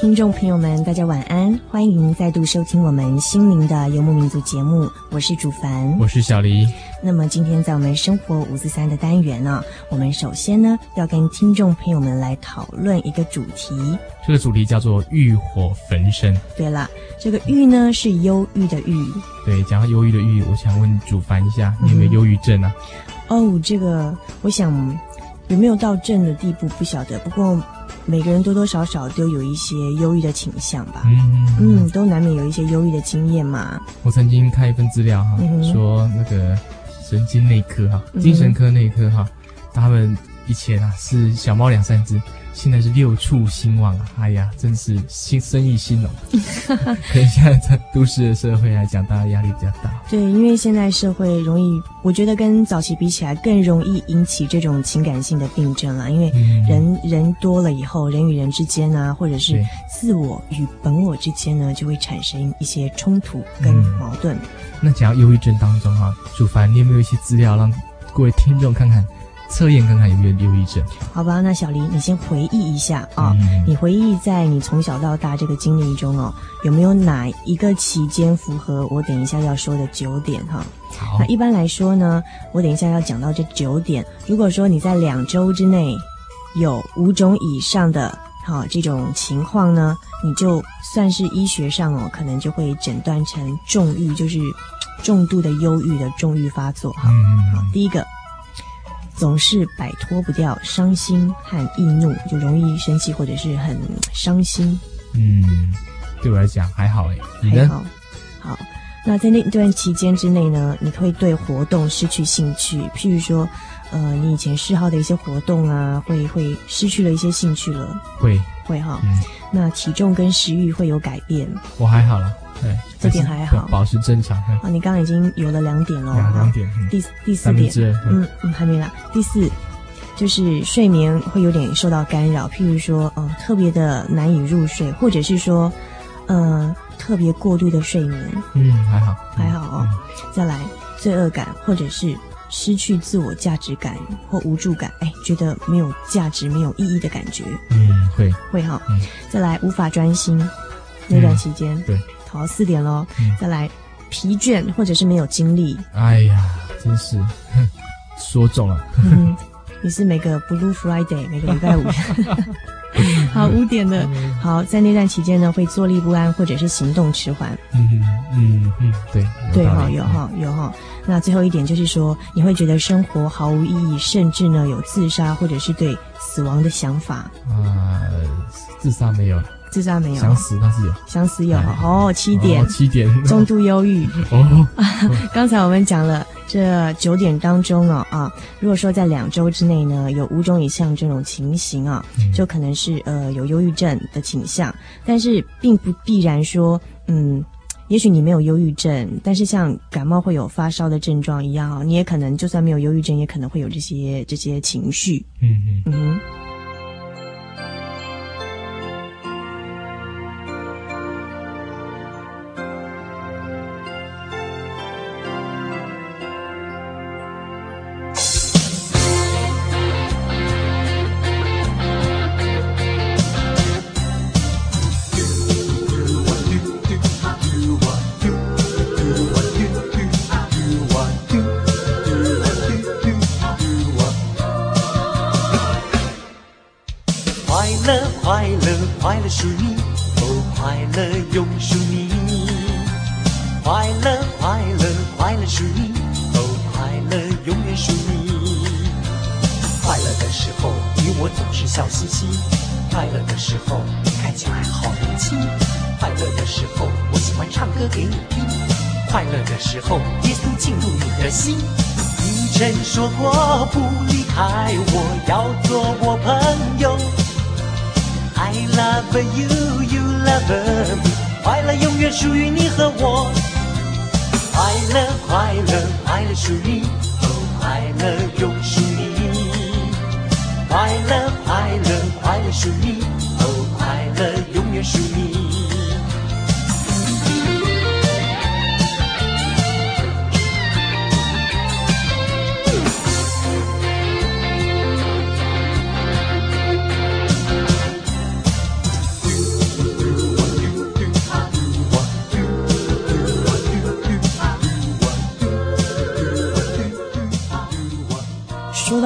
听众朋友们，大家晚安！欢迎再度收听我们《心灵的游牧民族》节目，我是主凡，我是小黎。那么今天在我们生活五四三的单元呢、啊，我们首先呢要跟听众朋友们来讨论一个主题，这个主题叫做“欲火焚身”。对了，这个“欲”呢是忧郁的“郁”。对，讲到忧郁的“郁”，我想问主凡一下，你有没有忧郁症啊？嗯、哦，这个我想有没有到症的地步不晓得，不过。每个人多多少少都有一些忧郁的倾向吧，嗯。嗯，都难免有一些忧郁的经验嘛。我曾经看一份资料哈，嗯、说那个神经内科哈，精神科内科哈，嗯、他们以前啊是小猫两三只。现在是六畜兴旺啊！哎呀，真是新生意兴隆。可能现在在都市的社会来讲，大家压力比较大。对，因为现在社会容易，我觉得跟早期比起来，更容易引起这种情感性的病症了。因为人、嗯、人多了以后，人与人之间啊，或者是自我与本我之间呢，就会产生一些冲突跟矛盾。嗯、那讲到忧郁症当中啊，主凡，你有没有一些资料让各位听众看看？测验看看有没有忧郁症？好吧，那小黎，你先回忆一下啊、哦。嗯、你回忆在你从小到大这个经历中哦，有没有哪一个期间符合我等一下要说的九点哈？好，那一般来说呢，我等一下要讲到这九点。如果说你在两周之内有五种以上的哈这种情况呢，你就算是医学上哦，可能就会诊断成重郁，就是重度的忧郁的重郁发作哈。嗯、好，第一个。总是摆脱不掉伤心和易怒，就容易生气或者是很伤心。嗯，对我来讲还好诶，还好。好，那在那段期间之内呢，你会对活动失去兴趣，譬如说，呃，你以前嗜好的一些活动啊，会会失去了一些兴趣了。会会哈。嗯、那体重跟食欲会有改变。我还好了。对，这点还好，保持正常。啊，你刚刚已经有了两点了，两点。第第四点，嗯嗯，还没啦。第四，就是睡眠会有点受到干扰，譬如说，嗯，特别的难以入睡，或者是说，呃，特别过度的睡眠。嗯，还好，还好哦。再来，罪恶感，或者是失去自我价值感或无助感，哎，觉得没有价值、没有意义的感觉。嗯，会会哈。再来，无法专心那段期间。对。好，四点喽，嗯、再来，疲倦或者是没有精力。哎呀，真是 说中了。嗯，你是每个 Blue Friday 每个礼拜五。好，五点的，好，在那段期间呢，会坐立不安或者是行动迟缓。嗯嗯嗯，对对哈，有哈有哈。那最后一点就是说，你会觉得生活毫无意义，甚至呢有自杀或者是对死亡的想法。啊、呃，自杀没有。自杀没有？想死那是有，想死有哦。七点，七点，中度忧郁 哦。刚才我们讲了这九点当中哦啊，如果说在两周之内呢，有五种以上这种情形啊，就可能是呃有忧郁症的倾向，但是并不必然说嗯。也许你没有忧郁症，但是像感冒会有发烧的症状一样哦，你也可能就算没有忧郁症，也可能会有这些这些情绪。嗯嗯嗯乐，快乐，快乐是你，哦，快乐又是你。快乐，快乐，快乐是你，哦，快乐永远是你。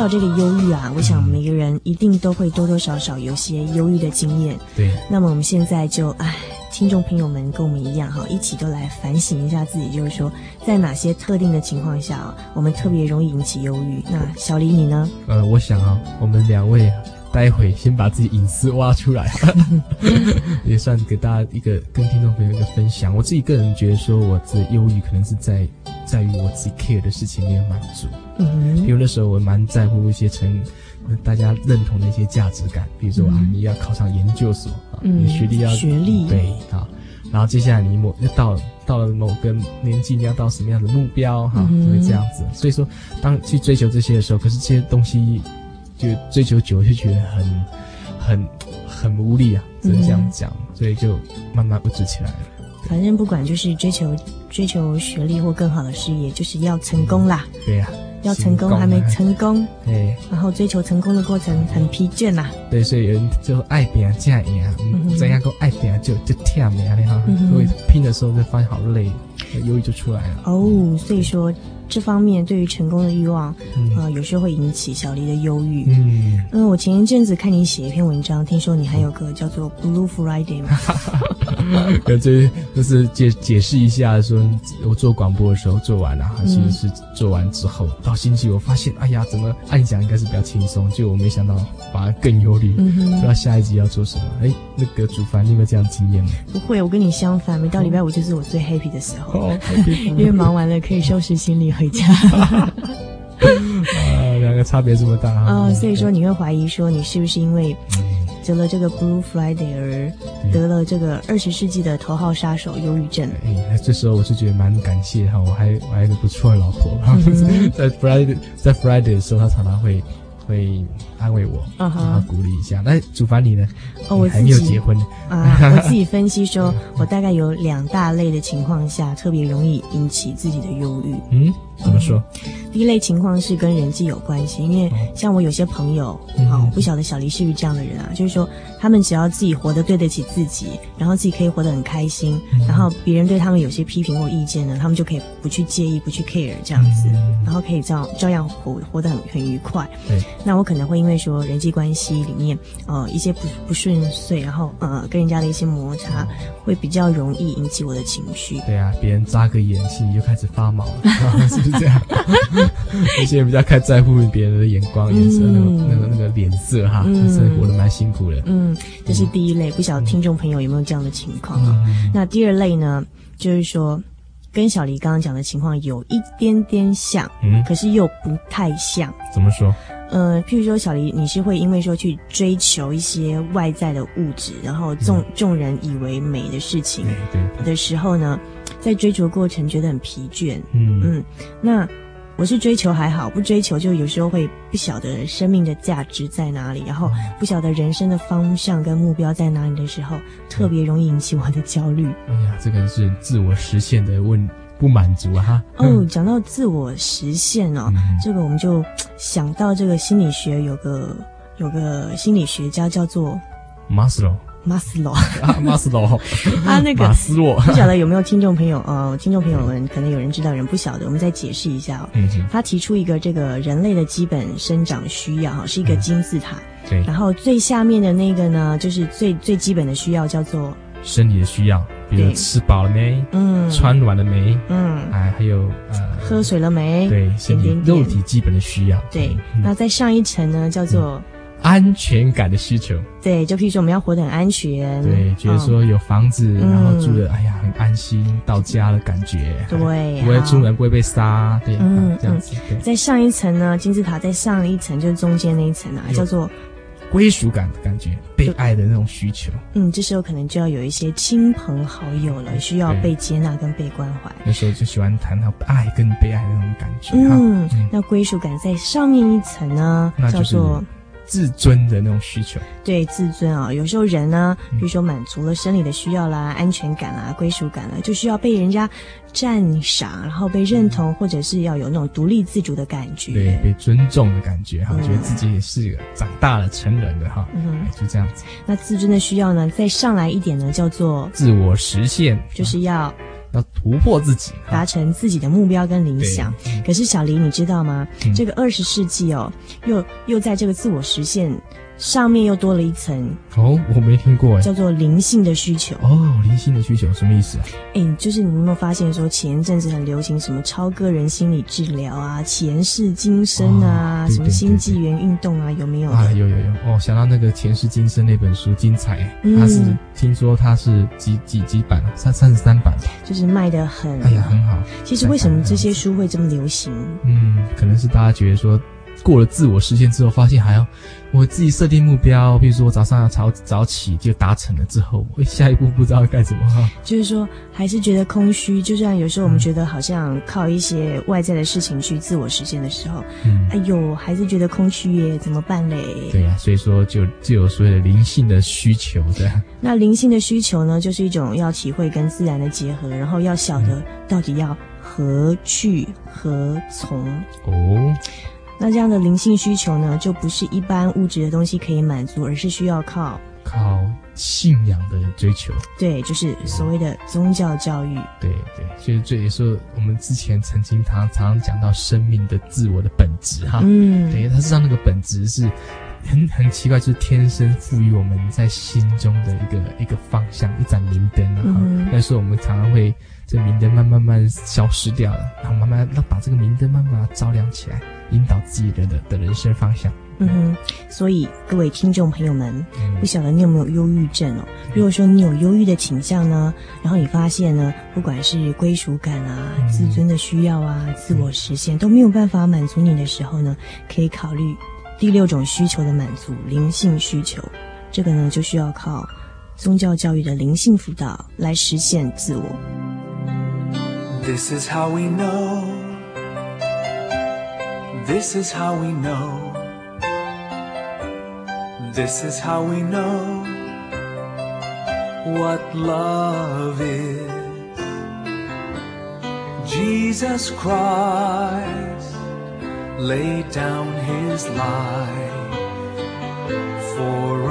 哼。这个忧郁啊，我想每个人一定都会多多少少有些忧郁的经验。对。那么我们现在就，哎，听众朋友们跟我们一样哈，一起都来反省一下自己，就是说，在哪些特定的情况下啊，我们特别容易引起忧郁。那小李你呢？呃，我想啊，我们两位啊，待会先把自己隐私挖出来，也算给大家一个跟听众朋友一个分享。我自己个人觉得说，我这忧郁可能是在。在于我自己 care 的事情没有满足，嗯。哼，比如那时候我蛮在乎一些成大家认同的一些价值感，比如说啊，你要考上研究所啊，嗯、你学历要学历。对啊，然后接下来你某要到到了某个年纪，你要到什么样的目标哈，就会这样子。所以说，当去追求这些的时候，可是这些东西就追求久了就觉得很很很无力啊，只能这样讲，所以就慢慢物质起来了。反正不管就是追求追求学历或更好的事业，就是要成功啦。对呀、啊，要成功还没成功。对，然后追求成功的过程很疲倦呐。对，所以有人就爱拼这样嗯，怎样够爱拼就就跳没啊，哈，所以拼的时候就发现好累，忧郁就出来了。哦，所以说。这方面对于成功的欲望，啊、嗯呃，有时候会引起小黎的忧郁。嗯，嗯，我前一阵子看你写一篇文章，听说你还有个叫做 Blue Friday 嘛？这就是解解释一下，说我做广播的时候做完了，其实是做完之后、嗯、到星期我发现，哎呀，怎么按讲应该是比较轻松，就我没想到反而更忧虑，嗯、不知道下一集要做什么。哎，那个主凡，你有没有这样经验吗？不会，我跟你相反，每到礼拜五就是我最 happy 的时候，哦、因为忙完了可以收拾行李。回家，啊，两个差别这么大啊！哦，所以说你会怀疑说你是不是因为得了这个 Blue Friday 而得了这个二十世纪的头号杀手忧郁症？哎，这时候我是觉得蛮感谢哈，我还我还有个不错的老婆，嗯、在 Friday 在 Friday 的时候，她常常会。会安慰我，啊哈，然后鼓励一下。那主凡你呢？哦，我还没有结婚啊。我自己分析说，我大概有两大类的情况下，特别容易引起自己的忧郁。嗯。怎么说？第一类情况是跟人际有关系，因为像我有些朋友，啊，我不晓得小黎是不是这样的人啊，就是说他们只要自己活得对得起自己，然后自己可以活得很开心，然后别人对他们有些批评或意见呢，他们就可以不去介意，不去 care 这样子，然后可以照照样活活得很很愉快。对，那我可能会因为说人际关系里面呃一些不不顺遂，然后呃跟人家的一些摩擦，会比较容易引起我的情绪。对啊，别人眨个眼，心里就开始发毛了，是不是？这样。有些人比较看在乎别人的眼光、颜色、那个、那个、那个脸色哈，生活得蛮辛苦的。嗯，这是第一类，不晓得听众朋友有没有这样的情况啊？那第二类呢，就是说。跟小黎刚刚讲的情况有一点点像，嗯，可是又不太像。怎么说？呃，譬如说，小黎，你是会因为说去追求一些外在的物质，然后众众人以为美的事情，对的时候呢，在追逐过程觉得很疲倦，嗯嗯，那。我是追求还好，不追求就有时候会不晓得生命的价值在哪里，然后不晓得人生的方向跟目标在哪里的时候，特别容易引起我的焦虑。哎呀，这个是自我实现的问不满足啊！哦，讲到自我实现哦，嗯、这个我们就想到这个心理学有个有个心理学家叫做马斯洛。马斯洛啊，马斯洛，他那个马斯洛，不晓得有没有听众朋友？呃，听众朋友们可能有人知道，有人不晓得，我们再解释一下哦。嗯，他提出一个这个人类的基本生长需要哈，是一个金字塔。对。然后最下面的那个呢，就是最最基本的需要，叫做生理的需要，比如吃饱了没？嗯。穿暖了没？嗯。哎，还有呃，喝水了没？对，身体肉体基本的需要。对。那再上一层呢，叫做。安全感的需求，对，就譬如说我们要活得很安全，对，觉得说有房子，嗯、然后住的，哎呀，很安心，到家的感觉，对，不会出门不会被杀，对，嗯，这样子。对，再上一层呢，金字塔在上一层，就是中间那一层啊，叫做归属感的感觉，被爱的那种需求。嗯，这时候可能就要有一些亲朋好友了，需要被接纳跟被关怀。那时候就喜欢谈到爱跟被爱的那种感觉。嗯，嗯，那归属感在上面一层呢，那就是、叫做。自尊的那种需求，对自尊啊，有时候人呢，比如说满足了生理的需要啦、安全感啦、归属感啦，就需要被人家赞赏，然后被认同，或者是要有那种独立自主的感觉，对，被尊重的感觉哈，觉得自己也是个长大了成人的哈，嗯，就这样子。那自尊的需要呢，再上来一点呢，叫做自我实现，就是要。要突破自己，达成自己的目标跟理想。可是小黎，你知道吗？嗯、这个二十世纪哦，又又在这个自我实现。上面又多了一层哦，我没听过哎，叫做灵性的需求哦，灵性的需求什么意思啊？哎，就是你有没有发现说前一阵子很流行什么超个人心理治疗啊、前世今生啊、什么新纪元运动啊，有没有？啊，有有有哦，想到那个前世今生那本书精彩，它是听说它是几几几版三三十三版，就是卖的很，哎呀，很好。其实为什么这些书会这么流行？嗯，可能是大家觉得说。过了自我实现之后，发现还要我自己设定目标，比如说我早上要早早起就达成了之后，我下一步不知道干什么哈。就是说，还是觉得空虚。就算有时候我们觉得好像靠一些外在的事情去自我实现的时候，嗯，哎呦，还是觉得空虚耶，怎么办嘞？对呀、啊，所以说就就有所谓的灵性的需求的。那灵性的需求呢，就是一种要体会跟自然的结合，然后要晓得到底要何去何从哦。那这样的灵性需求呢，就不是一般物质的东西可以满足，而是需要靠靠信仰的追求。对，就是所谓的宗教教育。对对，就是这也是我们之前曾经常常讲到生命的自我的本质哈。嗯，对，它实际上那个本质是很很奇怪，就是天生赋予我们在心中的一个一个方向，一盏明灯啊。嗯，但是我们常常会这明灯慢慢慢消失掉了，然后慢慢要把这个明灯慢慢照亮起来。引导自己的的的人生方向。嗯哼，所以各位听众朋友们，不晓得你有没有忧郁症哦？如果说你有忧郁的倾向呢，然后你发现呢，不管是归属感啊、自尊的需要啊、自我实现都没有办法满足你的时候呢，可以考虑第六种需求的满足——灵性需求。这个呢，就需要靠宗教教育的灵性辅导来实现自我。This is how we know. This is how we know. This is how we know what love is. Jesus Christ laid down his life for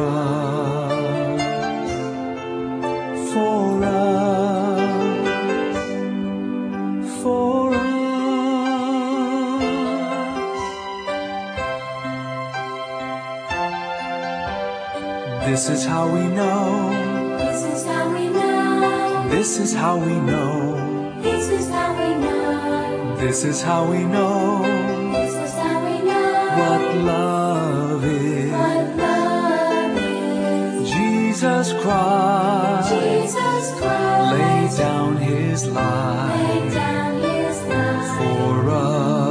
This is how we know. This is how we know. This is how we know. This is how we know. This is how we know. This is how we know what love is. what love is. Jesus Christ Jesus Christ laid down his laid life down His life for us,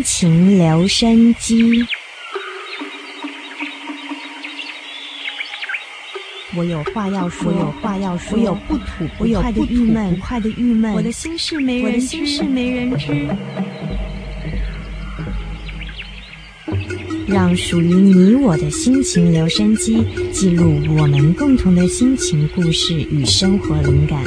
心情留声机，我有话要说，我有话要说，我有不吐不快的郁闷，不快的郁闷，我的心事没人知，我的心事没人知。让属于你我的心情留声机记录我们共同的心情故事与生活灵感。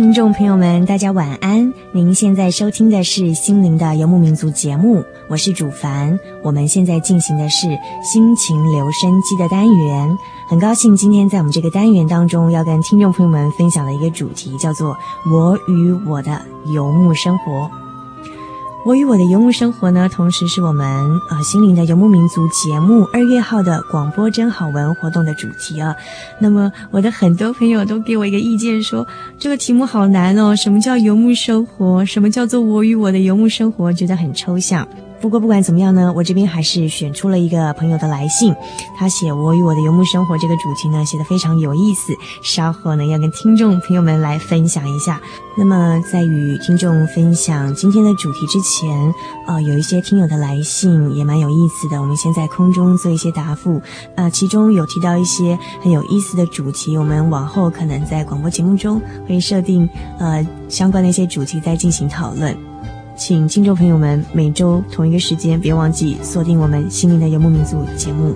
听众朋友们，大家晚安。您现在收听的是《心灵的游牧民族》节目，我是主凡。我们现在进行的是心情留声机的单元。很高兴今天在我们这个单元当中，要跟听众朋友们分享的一个主题叫做“我与我的游牧生活”。我与我的游牧生活呢，同时是我们呃心灵的游牧民族节目二月号的广播真好文活动的主题啊。那么我的很多朋友都给我一个意见说，这个题目好难哦，什么叫游牧生活？什么叫做我与我的游牧生活？觉得很抽象。不过不管怎么样呢，我这边还是选出了一个朋友的来信，他写我与我的游牧生活这个主题呢，写得非常有意思。稍后呢，要跟听众朋友们来分享一下。那么在与听众分享今天的主题之前，呃，有一些听友的来信也蛮有意思的，我们先在空中做一些答复。呃，其中有提到一些很有意思的主题，我们往后可能在广播节目中会设定呃相关的一些主题再进行讨论。请听众朋友们每周同一个时间，别忘记锁定我们心灵的游牧民族节目。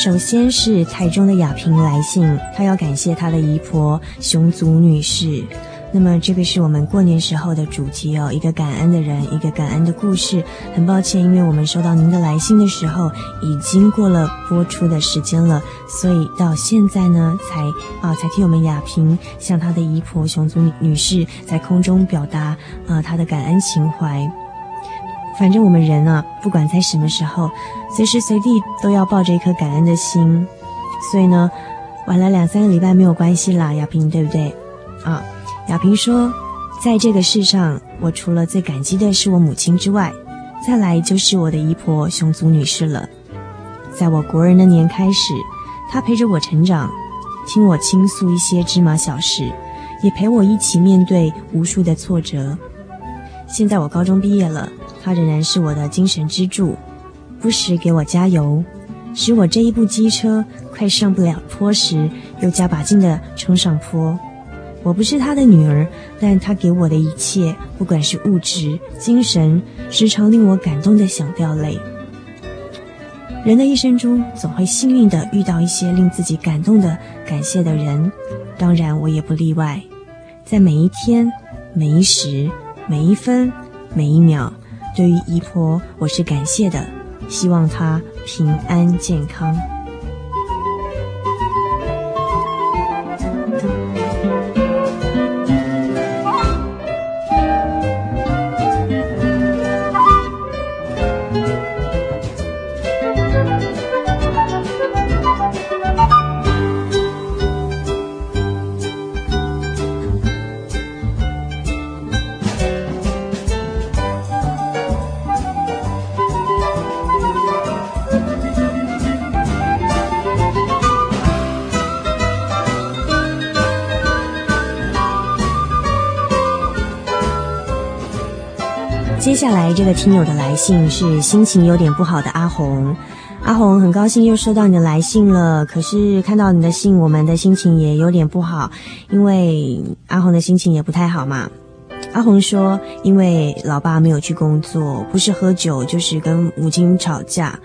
首先是台中的雅萍来信，她要感谢她的姨婆熊祖女士。那么这个是我们过年时候的主题哦，一个感恩的人，一个感恩的故事。很抱歉，因为我们收到您的来信的时候，已经过了播出的时间了，所以到现在呢，才啊才替我们雅萍向她的姨婆熊祖女士在空中表达啊她的感恩情怀。反正我们人啊，不管在什么时候，随时随地都要抱着一颗感恩的心。所以呢，晚了两三个礼拜没有关系啦，亚萍，对不对？啊。亚萍说：“在这个世上，我除了最感激的是我母亲之外，再来就是我的姨婆熊祖女士了。在我国人的年开始，她陪着我成长，听我倾诉一些芝麻小事，也陪我一起面对无数的挫折。现在我高中毕业了，她仍然是我的精神支柱，不时给我加油，使我这一部机车快上不了坡时，又加把劲的冲上坡。”我不是他的女儿，但他给我的一切，不管是物质、精神，时常令我感动的想掉泪。人的一生中，总会幸运的遇到一些令自己感动的、感谢的人，当然我也不例外。在每一天、每一时、每一分、每一秒，对于姨婆，我是感谢的，希望他平安健康。来这个听友的来信是心情有点不好的阿红，阿红很高兴又收到你的来信了，可是看到你的信，我们的心情也有点不好，因为阿红的心情也不太好嘛。阿红说，因为老爸没有去工作，不是喝酒就是跟母亲吵架。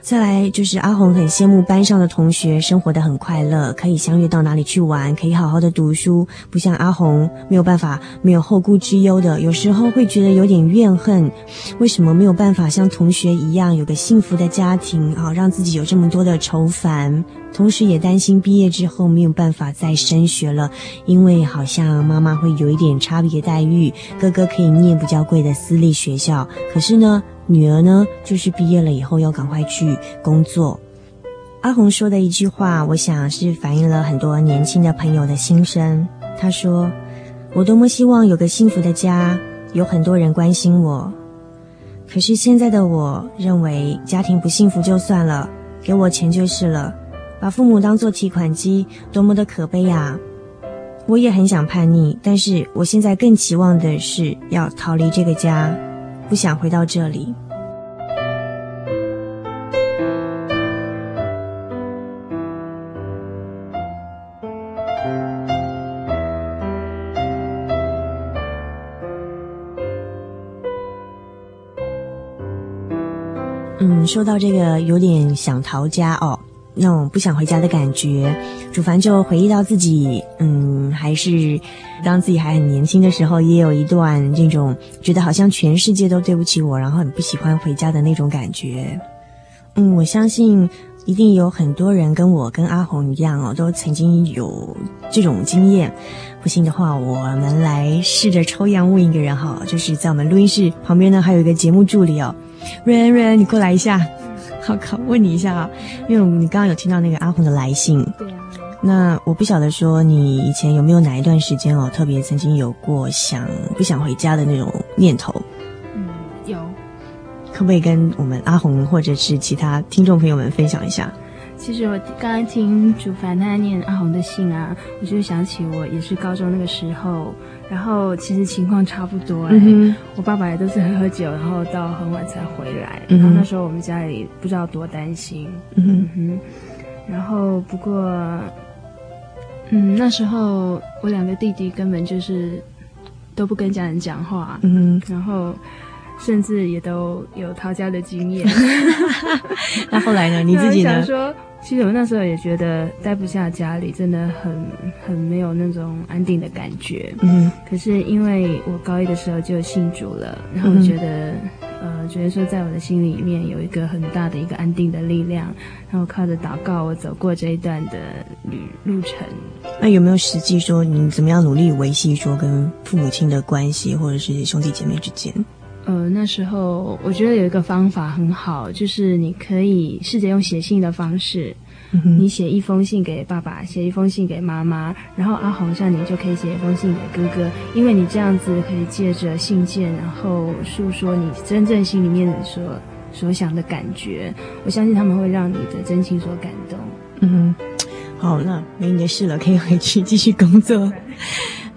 再来就是阿红很羡慕班上的同学生活得很快乐，可以相约到哪里去玩，可以好好的读书，不像阿红没有办法，没有后顾之忧的，有时候会觉得有点怨恨，为什么没有办法像同学一样有个幸福的家庭啊，让自己有这么多的愁烦，同时也担心毕业之后没有办法再升学了，因为好像妈妈会有一点差别待遇，哥哥可以念比较贵的私立学校，可是呢。女儿呢，就是毕业了以后要赶快去工作。阿红说的一句话，我想是反映了很多年轻的朋友的心声。她说：“我多么希望有个幸福的家，有很多人关心我。可是现在的我认为，家庭不幸福就算了，给我钱就是了，把父母当做提款机，多么的可悲呀！我也很想叛逆，但是我现在更期望的是要逃离这个家。”不想回到这里。嗯，说到这个，有点想逃家哦。那种不想回家的感觉，主凡就回忆到自己，嗯，还是当自己还很年轻的时候，也有一段这种觉得好像全世界都对不起我，然后很不喜欢回家的那种感觉。嗯，我相信一定有很多人跟我跟阿红一样哦，都曾经有这种经验。不信的话，我们来试着抽样问一个人哈，就是在我们录音室旁边呢，还有一个节目助理哦，瑞恩，瑞恩，你过来一下。好，考问你一下啊，因为你刚刚有听到那个阿红的来信，对啊。那我不晓得说你以前有没有哪一段时间哦，特别曾经有过想不想回家的那种念头？嗯，有。可不可以跟我们阿红或者是其他听众朋友们分享一下？其实我刚刚听主凡他念阿红的信啊，我就想起我也是高中那个时候。然后其实情况差不多哎、欸嗯，我爸爸也都是喝喝酒，然后到很晚才回来。嗯、然后那时候我们家里不知道多担心。嗯哼。然后不过，嗯，那时候我两个弟弟根本就是都不跟家人讲话。嗯哼。然后甚至也都有逃家的经验。那后来呢？你自己呢？想说，其实我那时候也觉得待不下家里，真的很很没有那种安定的感觉。嗯，可是因为我高一的时候就信主了，然后我觉得。嗯呃，觉得说在我的心里面有一个很大的一个安定的力量，然后靠着祷告，我走过这一段的旅路程。那有没有实际说你怎么样努力维系说跟父母亲的关系，或者是兄弟姐妹之间？呃，那时候我觉得有一个方法很好，就是你可以试着用写信的方式。你写一封信给爸爸，写一封信给妈妈，然后阿红像你就可以写一封信给哥哥，因为你这样子可以借着信件，然后诉说你真正心里面所所想的感觉。我相信他们会让你的真情所感动。嗯，好，那没你的事了，可以回去继续工作。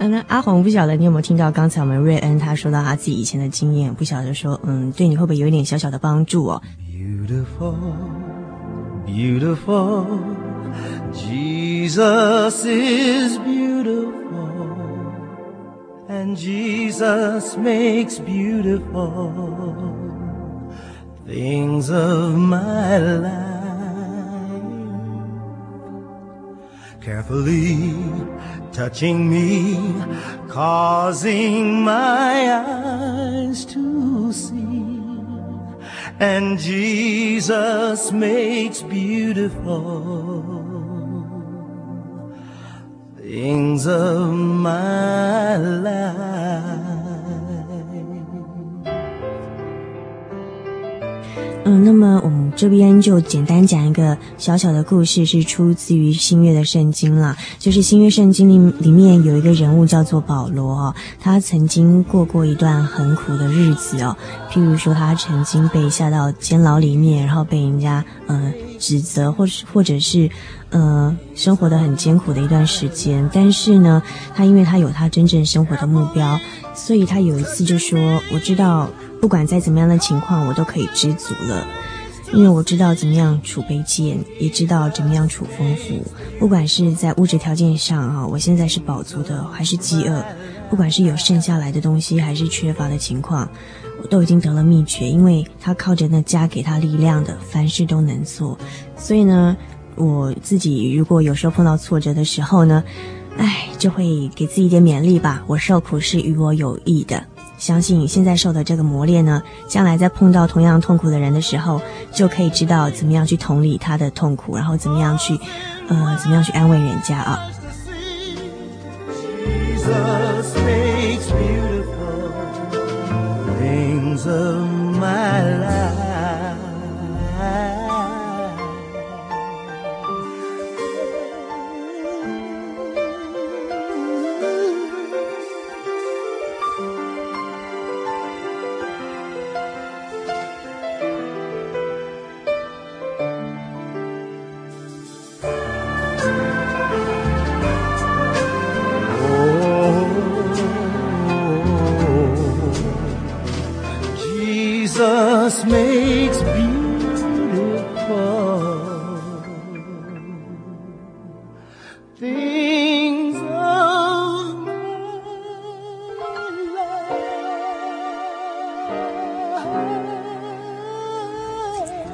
那阿红不晓得你有没有听到刚才我们瑞恩他说到他自己以前的经验，不晓得说嗯，对你会不会有一点小小的帮助哦？Beautiful. Beautiful, Jesus is beautiful, and Jesus makes beautiful things of my life. Carefully touching me, causing my eyes to see. And Jesus makes beautiful things of my life. 那么我们这边就简单讲一个小小的故事，是出自于新月的圣经啦。就是新月圣经里里面有一个人物叫做保罗哦，他曾经过过一段很苦的日子哦。譬如说，他曾经被下到监牢里面，然后被人家嗯指责，或是或者是呃生活的很艰苦的一段时间。但是呢，他因为他有他真正生活的目标，所以他有一次就说：“我知道。”不管在怎么样的情况，我都可以知足了，因为我知道怎么样处卑贱，也知道怎么样处丰富。不管是在物质条件上啊，我现在是饱足的，还是饥饿；不管是有剩下来的东西，还是缺乏的情况，都已经得了秘诀，因为他靠着那加给他力量的，凡事都能做。所以呢，我自己如果有时候碰到挫折的时候呢，哎，就会给自己一点勉励吧。我受苦是与我有益的。相信现在受的这个磨练呢，将来在碰到同样痛苦的人的时候，就可以知道怎么样去同理他的痛苦，然后怎么样去，呃，怎么样去安慰人家啊。of my life.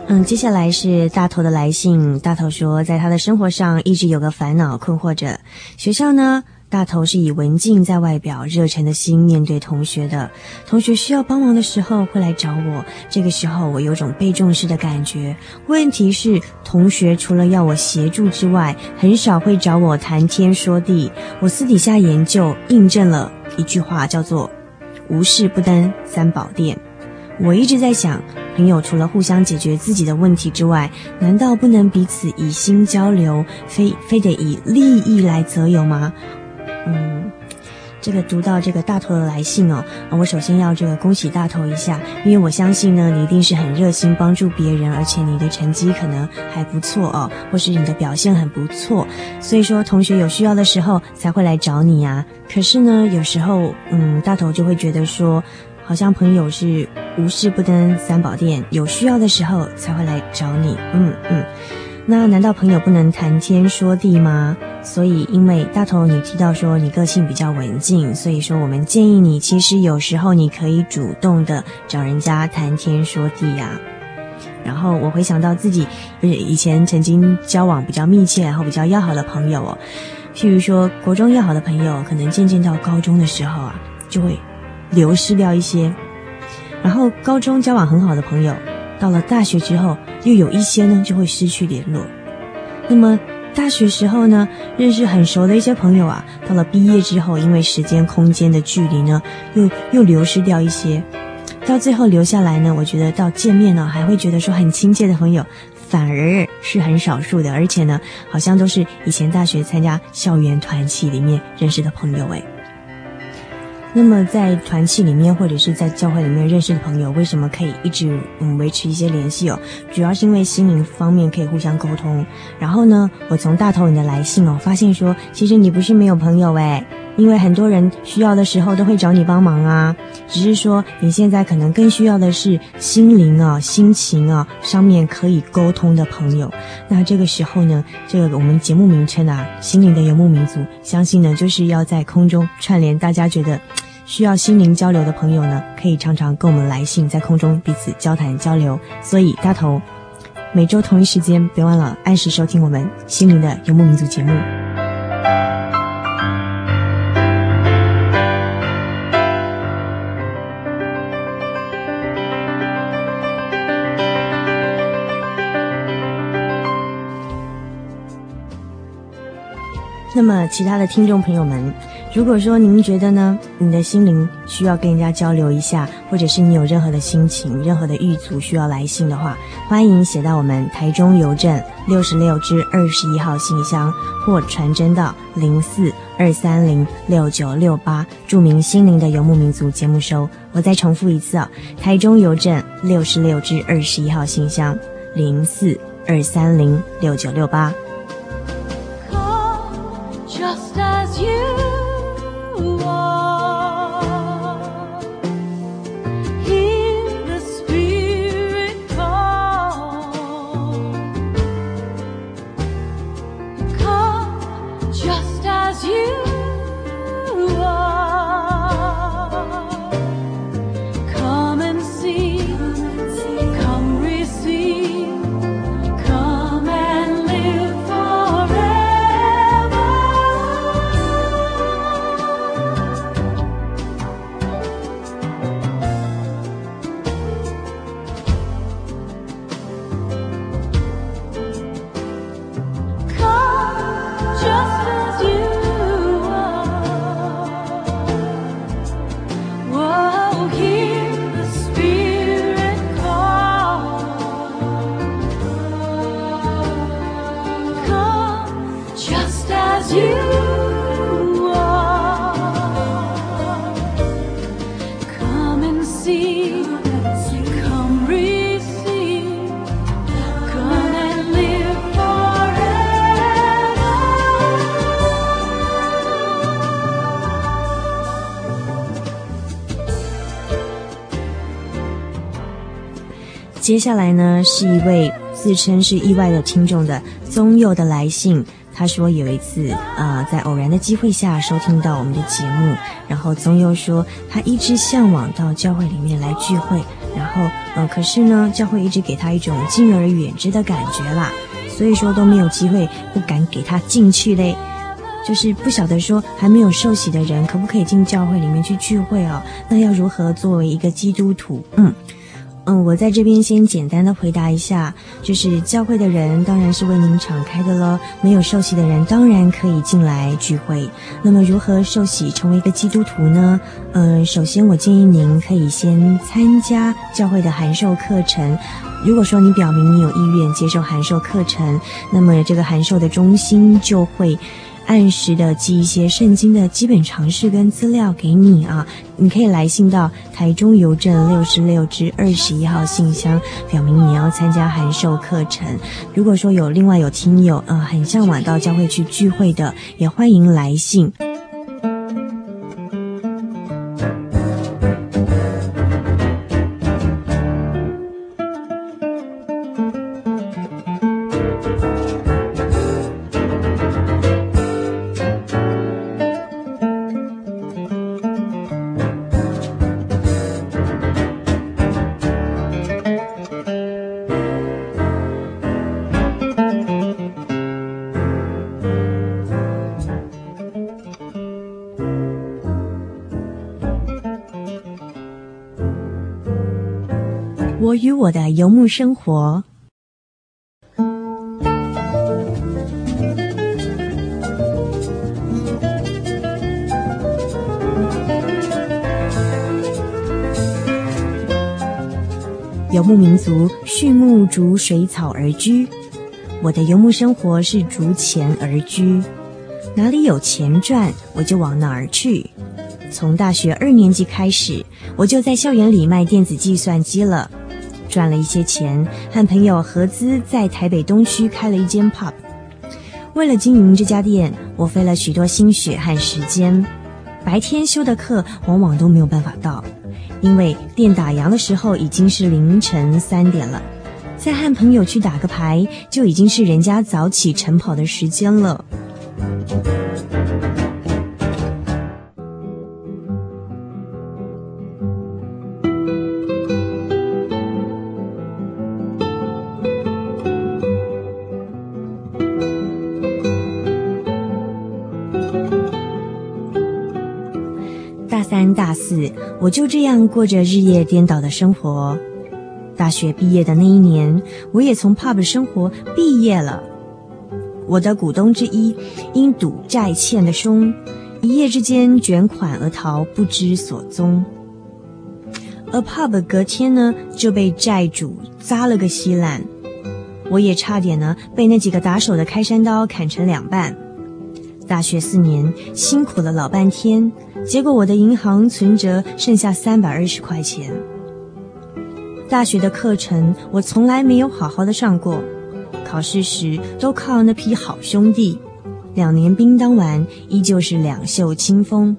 嗯接下来是大头的来信。大头说，在他的生活上一直有个烦恼困惑着。学校呢，大头是以文静在外表、热忱的心面对同学的。同学需要帮忙的时候会来找我，这个时候我有种被重视的感觉。问题是，同学除了要我协助之外，很少会找我谈天说地。我私底下研究，印证了一句话，叫做“无事不登三宝殿”。我一直在想，朋友除了互相解决自己的问题之外，难道不能彼此以心交流，非非得以利益来择友吗？嗯，这个读到这个大头的来信哦，我首先要这个恭喜大头一下，因为我相信呢，你一定是很热心帮助别人，而且你的成绩可能还不错哦，或是你的表现很不错，所以说同学有需要的时候才会来找你呀。可是呢，有时候嗯，大头就会觉得说。好像朋友是无事不登三宝殿，有需要的时候才会来找你。嗯嗯，那难道朋友不能谈天说地吗？所以因为大头你提到说你个性比较文静，所以说我们建议你，其实有时候你可以主动的找人家谈天说地呀、然后我回想到自己，不是以前曾经交往比较密切，然后比较要好的朋友哦，譬如说国中要好的朋友，可能渐渐到高中的时候啊，就会流失掉一些。然后高中交往很好的朋友，到了大学之后，又有一些呢就会失去联络。那么大学时候呢，认识很熟的一些朋友啊，到了毕业之后，因为时间空间的距离呢，又又流失掉一些。到最后留下来呢，我觉得到见面呢，还会觉得说很亲切的朋友，反而是很少数的，而且呢，好像都是以前大学参加校园团体里面认识的朋友诶。那么在团契里面或者是在教会里面认识的朋友，为什么可以一直嗯维持一些联系哦？主要是因为心灵方面可以互相沟通。然后呢，我从大头你的来信哦，发现说其实你不是没有朋友诶。因为很多人需要的时候都会找你帮忙啊，只是说你现在可能更需要的是心灵啊、心情啊上面可以沟通的朋友。那这个时候呢，这个我们节目名称啊，《心灵的游牧民族》，相信呢就是要在空中串联大家觉得 需要心灵交流的朋友呢，可以常常跟我们来信，在空中彼此交谈交流。所以大头，每周同一时间别忘了按时收听我们《心灵的游牧民族》节目。那么，其他的听众朋友们，如果说您觉得呢，你的心灵需要跟人家交流一下，或者是你有任何的心情、任何的欲阻需要来信的话，欢迎写到我们台中邮政六十六至二十一号信箱，或传真到零四二三零六九六八，注明“心灵的游牧民族”节目收。我再重复一次啊，台中邮政六十六至二十一号信箱，零四二三零六九六八。you. 就算接下来呢，是一位自称是意外的听众的宗佑的来信。他说有一次，呃，在偶然的机会下收听到我们的节目，然后宗佑说他一直向往到教会里面来聚会，然后，呃，可是呢，教会一直给他一种敬而远之的感觉啦，所以说都没有机会，不敢给他进去嘞，就是不晓得说还没有受洗的人可不可以进教会里面去聚会哦？那要如何作为一个基督徒？嗯。嗯，我在这边先简单的回答一下，就是教会的人当然是为您敞开的了，没有受洗的人当然可以进来聚会。那么如何受洗成为一个基督徒呢？嗯，首先我建议您可以先参加教会的函授课程。如果说你表明你有意愿接受函授课程，那么这个函授的中心就会。按时的寄一些圣经的基本常识跟资料给你啊，你可以来信到台中邮政六十六至二十一号信箱，表明你要参加函授课程。如果说有另外有听友呃很向往到教会去聚会的，也欢迎来信。我的游牧生活。游牧民族畜牧逐水草而居，我的游牧生活是逐钱而居，哪里有钱赚，我就往哪儿去。从大学二年级开始，我就在校园里卖电子计算机了，赚了一些钱，和朋友合资在台北东区开了一间 pub。为了经营这家店，我费了许多心血和时间，白天修的课往往都没有办法到。因为店打烊的时候已经是凌晨三点了，再和朋友去打个牌，就已经是人家早起晨跑的时间了。我就这样过着日夜颠倒的生活。大学毕业的那一年，我也从 pub 生活毕业了。我的股东之一因赌债欠的凶，一夜之间卷款而逃，不知所踪。而 pub 隔天呢就被债主砸了个稀烂，我也差点呢被那几个打手的开山刀砍成两半。大学四年辛苦了老半天。结果我的银行存折剩下三百二十块钱。大学的课程我从来没有好好的上过，考试时都靠那批好兄弟。两年兵当完，依旧是两袖清风。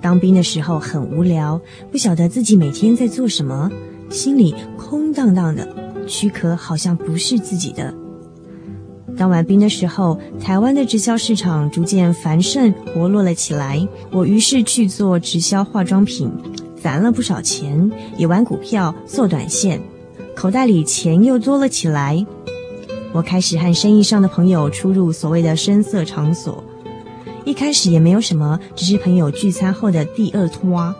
当兵的时候很无聊，不晓得自己每天在做什么，心里空荡荡的，躯壳好像不是自己的。当完兵的时候，台湾的直销市场逐渐繁盛活络了起来。我于是去做直销化妆品，攒了不少钱，也玩股票做短线，口袋里钱又多了起来。我开始和生意上的朋友出入所谓的声色场所，一开始也没有什么，只是朋友聚餐后的第二拖。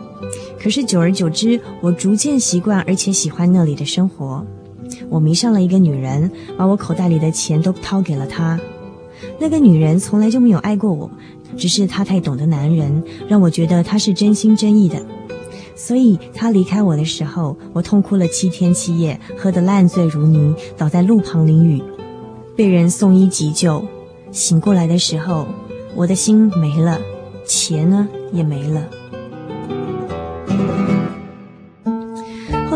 可是久而久之，我逐渐习惯而且喜欢那里的生活。我迷上了一个女人，把我口袋里的钱都掏给了她。那个女人从来就没有爱过我，只是她太懂得男人，让我觉得她是真心真意的。所以她离开我的时候，我痛哭了七天七夜，喝得烂醉如泥，倒在路旁淋雨，被人送医急救。醒过来的时候，我的心没了，钱呢也没了。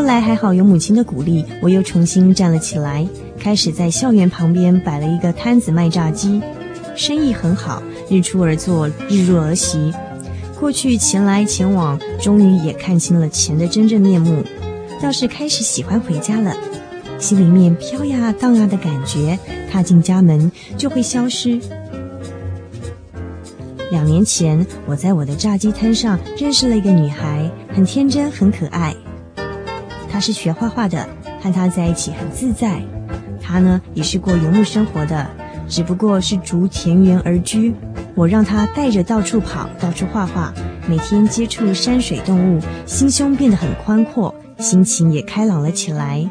来还好有母亲的鼓励，我又重新站了起来，开始在校园旁边摆了一个摊子卖炸鸡，生意很好，日出而作，日入而息。过去钱来钱往，终于也看清了钱的真正面目，倒是开始喜欢回家了，心里面飘呀荡呀的感觉，踏进家门就会消失。两年前，我在我的炸鸡摊上认识了一个女孩，很天真，很可爱。他是学画画的，和他在一起很自在。他呢也是过游牧生活的，只不过是逐田园而居。我让他带着到处跑，到处画画，每天接触山水动物，心胸变得很宽阔，心情也开朗了起来。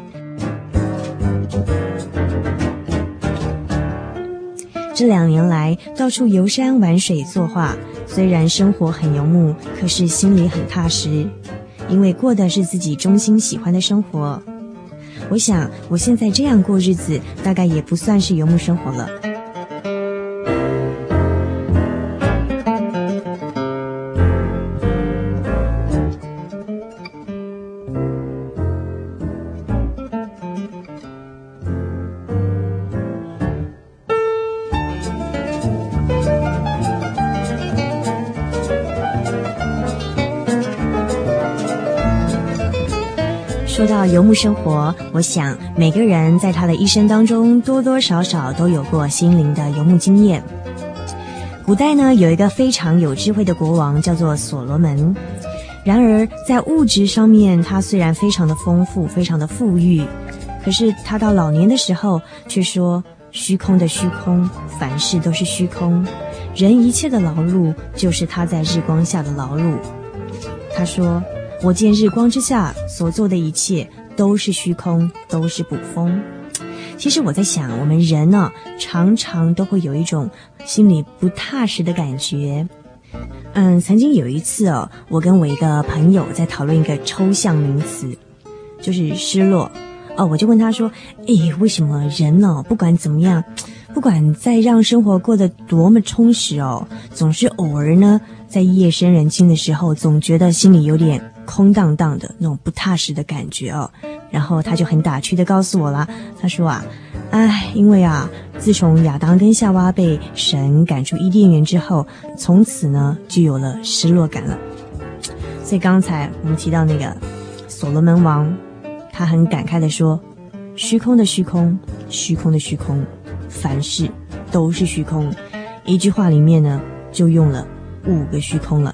这两年来，到处游山玩水作画，虽然生活很游牧，可是心里很踏实。因为过的是自己衷心喜欢的生活，我想我现在这样过日子，大概也不算是游牧生活了。游牧生活，我想每个人在他的一生当中多多少少都有过心灵的游牧经验。古代呢，有一个非常有智慧的国王，叫做所罗门。然而在物质上面，他虽然非常的丰富，非常的富裕，可是他到老年的时候却说：“虚空的虚空，凡事都是虚空。人一切的劳碌，就是他在日光下的劳碌。”他说。我见日光之下所做的一切都是虚空，都是捕风。其实我在想，我们人呢，常常都会有一种心里不踏实的感觉。嗯，曾经有一次哦，我跟我一个朋友在讨论一个抽象名词，就是失落。哦，我就问他说：“诶，为什么人呢，不管怎么样，不管再让生活过得多么充实哦，总是偶尔呢，在夜深人静的时候，总觉得心里有点空荡荡的那种不踏实的感觉哦。”然后他就很打趣的告诉我啦，他说啊，哎，因为啊，自从亚当跟夏娃被神赶出伊甸园之后，从此呢就有了失落感了。所以刚才我们提到那个所罗门王，他很感慨的说：“虚空的虚空，虚空的虚空，凡事都是虚空。”一句话里面呢，就用了五个虚空了。